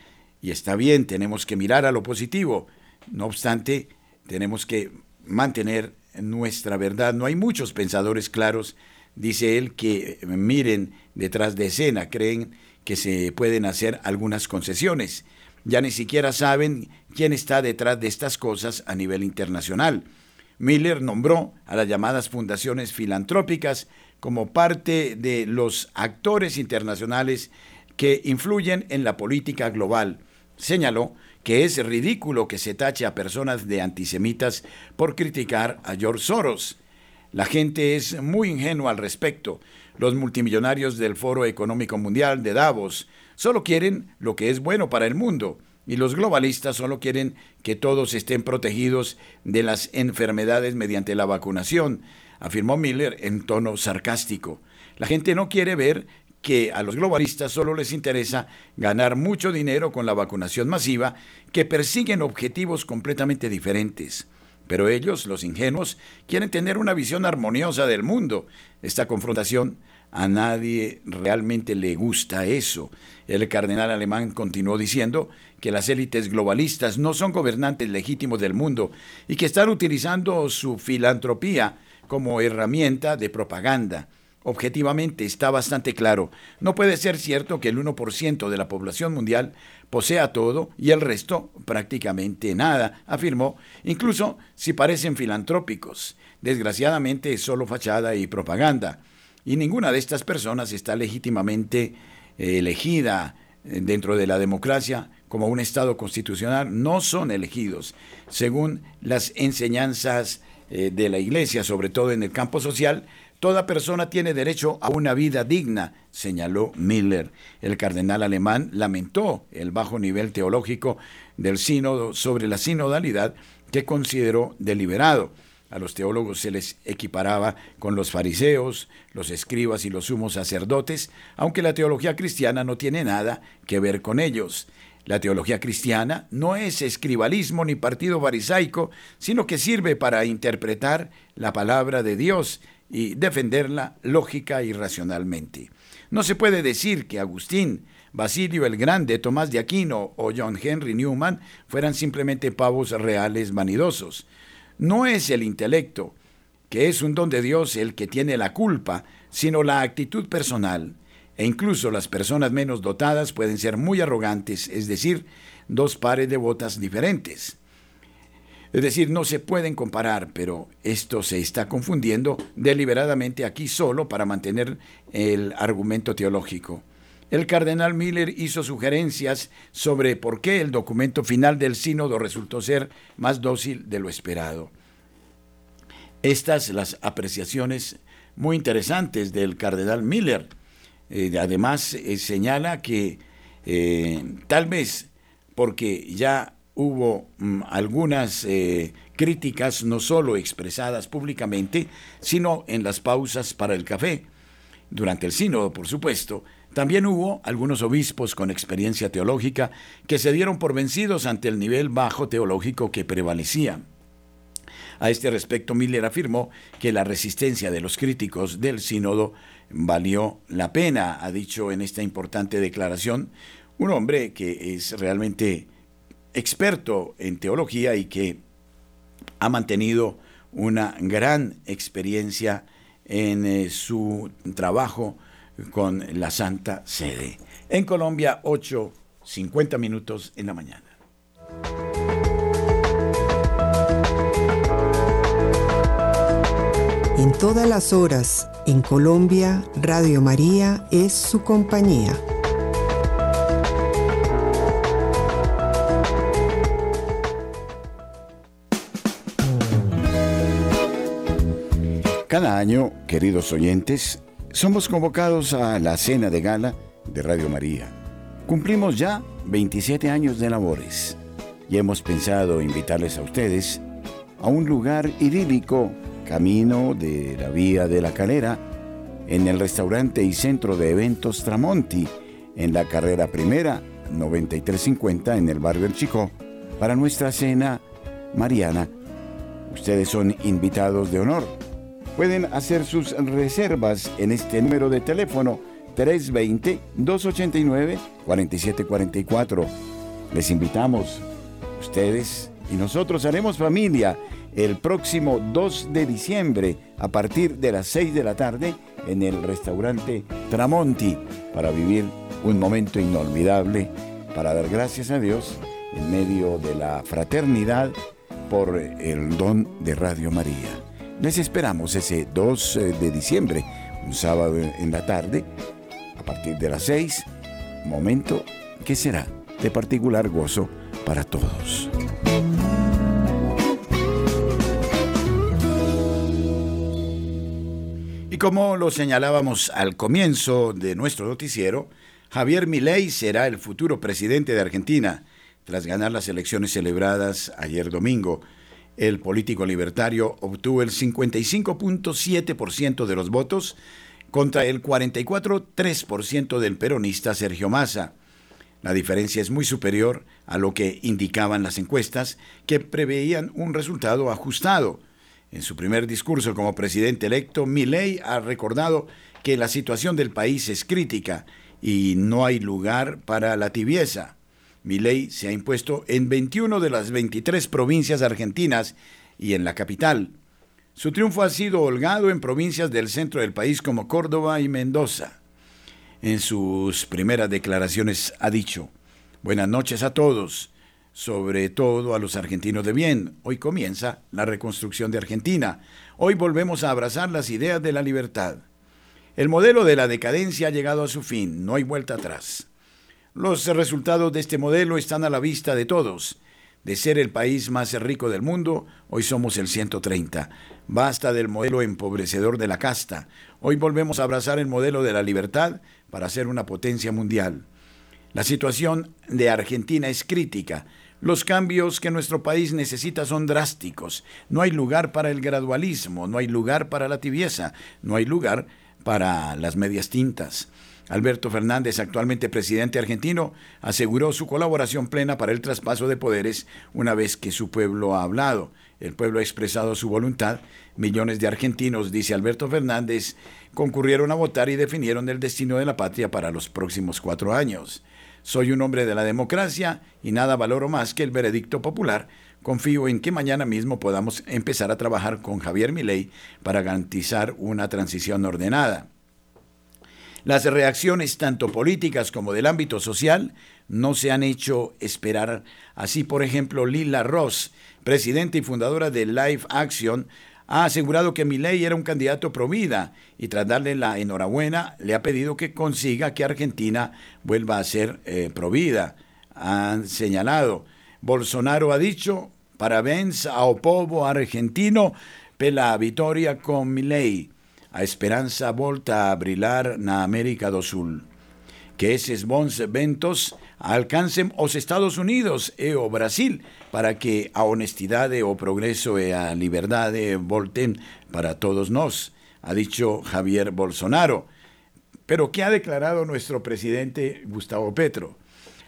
Y está bien, tenemos que mirar a lo positivo. No obstante, tenemos que mantener nuestra verdad. No hay muchos pensadores claros, dice él, que miren detrás de escena, creen que se pueden hacer algunas concesiones. Ya ni siquiera saben quién está detrás de estas cosas a nivel internacional. Miller nombró a las llamadas fundaciones filantrópicas como parte de los actores internacionales que influyen en la política global. Señaló que es ridículo que se tache a personas de antisemitas por criticar a George Soros. La gente es muy ingenua al respecto. Los multimillonarios del Foro Económico Mundial de Davos solo quieren lo que es bueno para el mundo y los globalistas solo quieren que todos estén protegidos de las enfermedades mediante la vacunación, afirmó Miller en tono sarcástico. La gente no quiere ver que a los globalistas solo les interesa ganar mucho dinero con la vacunación masiva, que persiguen objetivos completamente diferentes. Pero ellos, los ingenuos, quieren tener una visión armoniosa del mundo. Esta confrontación a nadie realmente le gusta eso. El cardenal alemán continuó diciendo que las élites globalistas no son gobernantes legítimos del mundo y que están utilizando su filantropía como herramienta de propaganda. Objetivamente está bastante claro. No puede ser cierto que el 1% de la población mundial posea todo y el resto prácticamente nada, afirmó, incluso si parecen filantrópicos. Desgraciadamente es solo fachada y propaganda. Y ninguna de estas personas está legítimamente eh, elegida eh, dentro de la democracia como un Estado constitucional. No son elegidos según las enseñanzas eh, de la Iglesia, sobre todo en el campo social, Toda persona tiene derecho a una vida digna, señaló Miller. El cardenal alemán lamentó el bajo nivel teológico del sínodo sobre la sinodalidad que consideró deliberado. A los teólogos se les equiparaba con los fariseos, los escribas y los sumos sacerdotes, aunque la teología cristiana no tiene nada que ver con ellos. La teología cristiana no es escribalismo ni partido farisaico, sino que sirve para interpretar la palabra de Dios y defenderla lógica y racionalmente. No se puede decir que Agustín, Basilio el Grande, Tomás de Aquino o John Henry Newman fueran simplemente pavos reales vanidosos. No es el intelecto, que es un don de Dios el que tiene la culpa, sino la actitud personal. E incluso las personas menos dotadas pueden ser muy arrogantes, es decir, dos pares de botas diferentes. Es decir, no se pueden comparar, pero esto se está confundiendo deliberadamente aquí solo para mantener el argumento teológico. El cardenal Miller hizo sugerencias sobre por qué el documento final del sínodo resultó ser más dócil de lo esperado. Estas las apreciaciones muy interesantes del cardenal Miller. Eh, además, eh, señala que eh, tal vez porque ya hubo mm, algunas críticas no solo expresadas públicamente, sino en las pausas para el café. Durante el sínodo, por supuesto, también hubo algunos obispos con experiencia teológica que se dieron por vencidos ante el nivel bajo teológico que prevalecía. A este respecto, Miller afirmó que la resistencia de los críticos del sínodo valió la pena, ha dicho en esta importante declaración, un hombre que es realmente experto en teología y que ha mantenido una gran experiencia en eh, su trabajo con la Santa Sede. En Colombia, 8.50 minutos en la mañana. En todas las horas, en Colombia, Radio María es su compañía. Cada año, queridos oyentes, somos convocados a la cena de gala de Radio María. Cumplimos ya 27 años de labores y hemos pensado invitarles a ustedes a un lugar idílico, camino de la Vía de la Calera, en el restaurante y centro de eventos Tramonti, en la carrera primera 9350 en el barrio El Chico, para nuestra cena mariana. Ustedes son invitados de honor. Pueden hacer sus reservas en este número de teléfono 320-289-4744. Les invitamos, ustedes y nosotros haremos familia el próximo 2 de diciembre a partir de las 6 de la tarde en el restaurante Tramonti para vivir un momento inolvidable, para dar gracias a Dios en medio de la fraternidad por el don de Radio María. Les esperamos ese 2 eh, de diciembre, un sábado en la tarde, a partir de las 6, momento que será de particular gozo para todos. Y como lo señalábamos al comienzo de nuestro noticiero, Javier Milei será el futuro presidente de Argentina tras ganar las elecciones celebradas ayer domingo. El político libertario obtuvo el 55.7% de los votos contra el 44.3% del peronista Sergio Massa. La diferencia es muy superior a lo que indicaban las encuestas, que preveían un resultado ajustado. En su primer discurso como presidente electo, Milei ha recordado que la situación del país es crítica y no hay lugar para la tibieza. Milei se ha impuesto en 21 de las 23 provincias argentinas y en la capital. Su triunfo ha sido holgado en provincias del centro del país como Córdoba y Mendoza. En sus primeras declaraciones ha dicho, Buenas noches a todos sobre todo a los argentinos de bien. Hoy comienza la reconstrucción de Argentina. Hoy volvemos a abrazar las ideas de la libertad. El modelo de la decadencia ha llegado a su fin, no hay vuelta atrás. Los resultados de este modelo están a la vista de todos. De ser el país más rico del mundo, hoy somos el 130. Basta del modelo empobrecedor de la casta. Hoy volvemos a abrazar el modelo de la libertad para ser una potencia mundial. La situación de Argentina es crítica. Los cambios que nuestro país necesita son drásticos. No hay lugar para el gradualismo, no hay lugar para la tibieza, no hay lugar para las medias tintas. Alberto Fernández, actualmente presidente argentino, aseguró su colaboración plena para el traspaso de poderes una vez que su pueblo ha hablado. El pueblo ha expresado su voluntad. Millones de argentinos, dice Alberto Fernández, concurrieron a votar y definieron el destino de la patria para los próximos cuatro años. Soy un hombre de la democracia y nada valoro más que el veredicto popular. Confío en que mañana mismo podamos empezar a trabajar con Javier Milei para garantizar una transición ordenada. Las reacciones tanto políticas como del ámbito social no se han hecho esperar. Así, por ejemplo, Lila Ross, presidenta y fundadora de Life Action, ha asegurado que Milei era un candidato pro vida y tras darle la enhorabuena le ha pedido que consiga que Argentina vuelva a ser eh, pro vida. Han señalado. Bolsonaro ha dicho, parabéns ao povo argentino pela vitória con Milei. A esperanza volta a brilhar na América do Sul. Que esos bons ventos alcancen os Estados Unidos e o Brasil para que a honestidade, o progreso e a liberdade volten para todos nós, ha dicho Javier Bolsonaro. Pero ¿qué ha declarado nuestro presidente Gustavo Petro?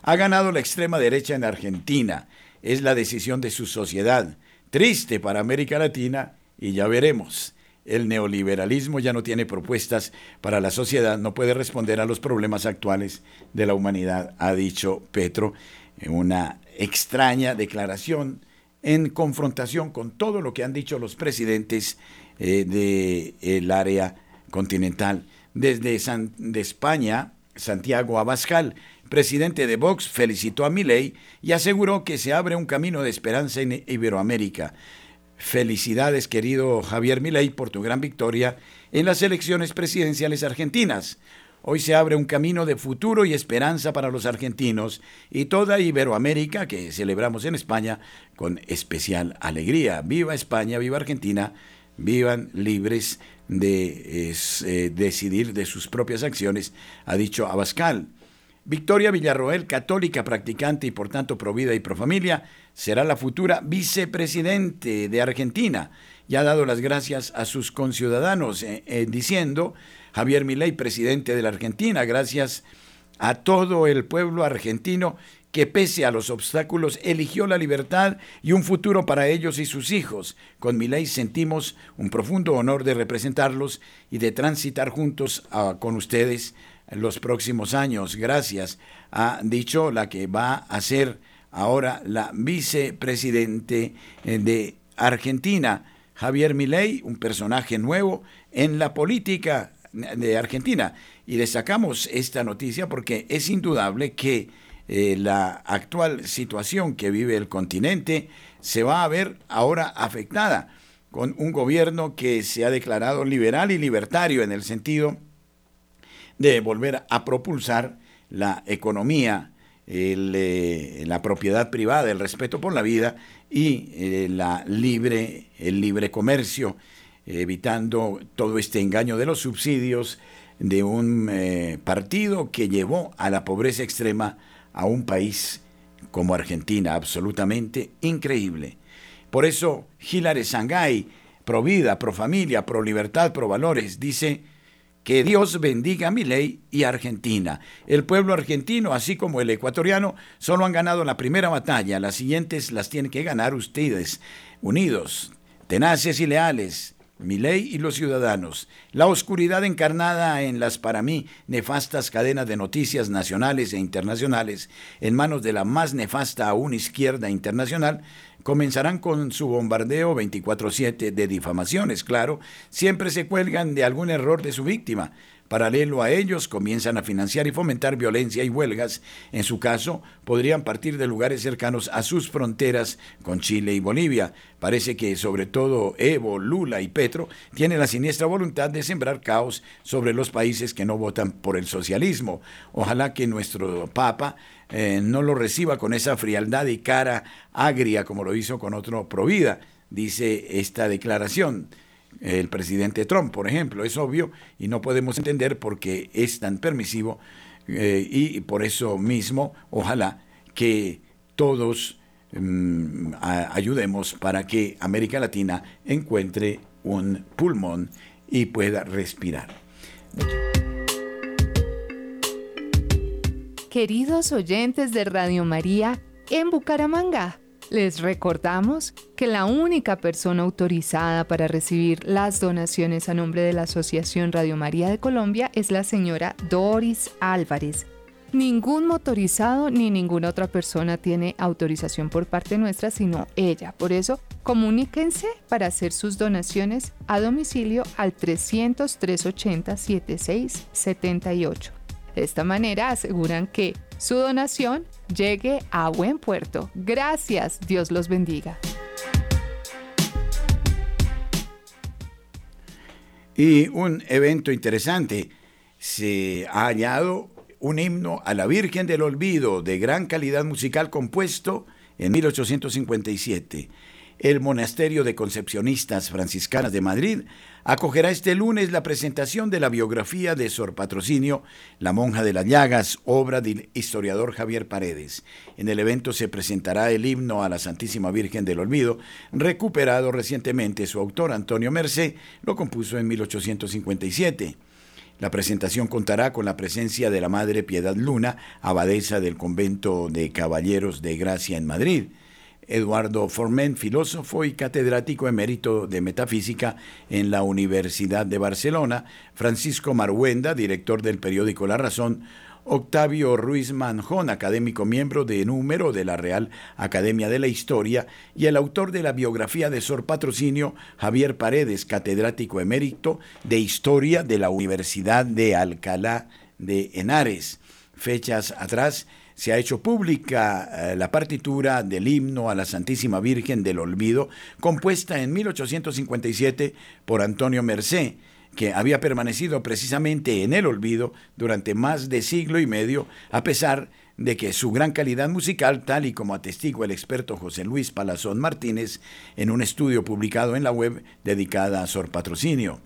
Ha ganado la extrema derecha en Argentina. Es la decisión de su sociedad. Triste para América Latina y ya veremos. El neoliberalismo ya no tiene propuestas para la sociedad, no puede responder a los problemas actuales de la humanidad, ha dicho Petro en una extraña declaración en confrontación con todo lo que han dicho los presidentes eh, del área continental. Desde de España, Santiago Abascal, presidente de Vox, felicitó a Milei y aseguró que se abre un camino de esperanza en Iberoamérica. Felicidades, querido Javier Milei, por tu gran victoria en las elecciones presidenciales argentinas. Hoy se abre un camino de futuro y esperanza para los argentinos y toda Iberoamérica que celebramos en España con especial alegría. Viva España, viva Argentina, vivan libres de eh, decidir de sus propias acciones, ha dicho Abascal. Victoria Villarroel, católica, practicante y por tanto provida y profamilia, será la futura vicepresidente de Argentina y ha dado las gracias a sus conciudadanos eh, eh, diciendo Javier Milei, presidente de la Argentina, gracias a todo el pueblo argentino que pese a los obstáculos eligió la libertad y un futuro para ellos y sus hijos. Con Milei sentimos un profundo honor de representarlos y de transitar juntos ah, con ustedes los próximos años. Gracias, ha dicho la que va a ser ahora la vicepresidente eh, de Argentina, Javier Milei, un personaje nuevo en la política de Argentina. Y destacamos esta noticia porque es indudable que eh, la actual situación que vive el continente se va a ver ahora afectada con un gobierno que se ha declarado liberal y libertario en el sentido de volver a propulsar la economía, eh, la propiedad privada, el respeto por la vida y eh, la libre, el libre comercio, evitando todo este engaño de los subsidios de un eh, partido que llevó a la pobreza extrema a un país como Argentina, absolutamente increíble. Por eso Hilary Sangay, pro vida, pro familia, pro libertad, pro valores, dice que Dios bendiga a mi ley y Argentina. El pueblo argentino, así como el ecuatoriano, solo han ganado la primera batalla. Las siguientes las tienen que ganar ustedes, unidos, tenaces y leales. Mi ley y los ciudadanos. La oscuridad encarnada en las para mí nefastas cadenas de noticias nacionales e internacionales, en manos de la más nefasta aún izquierda internacional, comenzarán con su bombardeo 24/7 de difamaciones, claro, siempre se cuelgan de algún error de su víctima. Paralelo a ellos, comienzan a financiar y fomentar violencia y huelgas. En su caso, podrían partir de lugares cercanos a sus fronteras con Chile y Bolivia. Parece que sobre todo Evo, Lula y Petro tienen la siniestra voluntad de sembrar caos sobre los países que no votan por el socialismo. Ojalá que nuestro Papa eh, no lo reciba con esa frialdad y cara agria como lo hizo con otro Provida, dice esta declaración. El presidente Trump, por ejemplo, es obvio y no podemos entender por qué es tan permisivo eh, y por eso mismo, ojalá que todos mm, ayudemos para que América Latina encuentre un pulmón y pueda respirar. Queridos oyentes de Radio María, en Bucaramanga, les recordamos que la única persona autorizada para recibir las donaciones a nombre de la Asociación Radio María de Colombia es la señora Doris Álvarez. Ningún motorizado ni ninguna otra persona tiene autorización por parte nuestra, sino ella. Por eso, comuníquense para hacer sus donaciones a domicilio al 300 380 7678. De esta manera aseguran que su donación llegue a buen puerto. Gracias, Dios los bendiga. Y un evento interesante, se ha hallado un himno a la Virgen del Olvido de gran calidad musical compuesto en 1857 el Monasterio de Concepcionistas Franciscanas de Madrid acogerá este lunes la presentación de la biografía de Sor Patrocinio, la monja de las llagas, obra del historiador Javier Paredes. En el evento se presentará el himno a la Santísima Virgen del Olvido, recuperado recientemente. Su autor, Antonio Mercé, lo compuso en 1857. La presentación contará con la presencia de la Madre Piedad Luna, abadesa del convento de Caballeros de Gracia en Madrid. Eduardo Forment, filósofo y catedrático emérito de metafísica en la Universidad de Barcelona, Francisco Marhuenda, director del periódico La Razón, Octavio Ruiz Manjón, académico miembro de número de la Real Academia de la Historia, y el autor de la biografía de Sor Patrocinio, Javier Paredes, catedrático emérito de Historia de la Universidad de Alcalá de Henares. Fechas atrás, se ha hecho pública eh, la partitura del himno a la Santísima Virgen del Olvido, compuesta en 1857 por Antonio Mercé. que había permanecido precisamente en el olvido durante más de siglo y medio, a pesar de que su gran calidad musical, tal y como atestigua el experto José Luis Palazón Martínez en un estudio publicado en la web dedicada a Sor Patrocinio.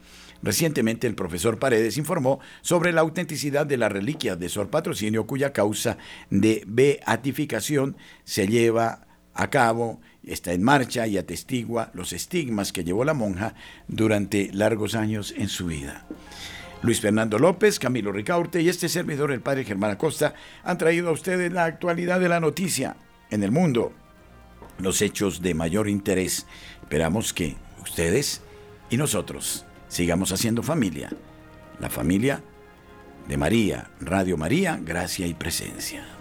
Recientemente el profesor Paredes informó sobre la autenticidad de la reliquia de Sor Patrocinio cuya causa de beatificación se lleva a cabo, está en marcha y atestigua los estigmas que llevó la monja durante largos años en su vida. Luis Fernando López, Camilo Ricaurte y este servidor, el padre Germán Acosta, han traído a ustedes la actualidad de la noticia en el mundo, los hechos de mayor interés. Esperamos que ustedes y nosotros sigamos haciendo familia, la familia de María, Radio María, Gracia y Presencia.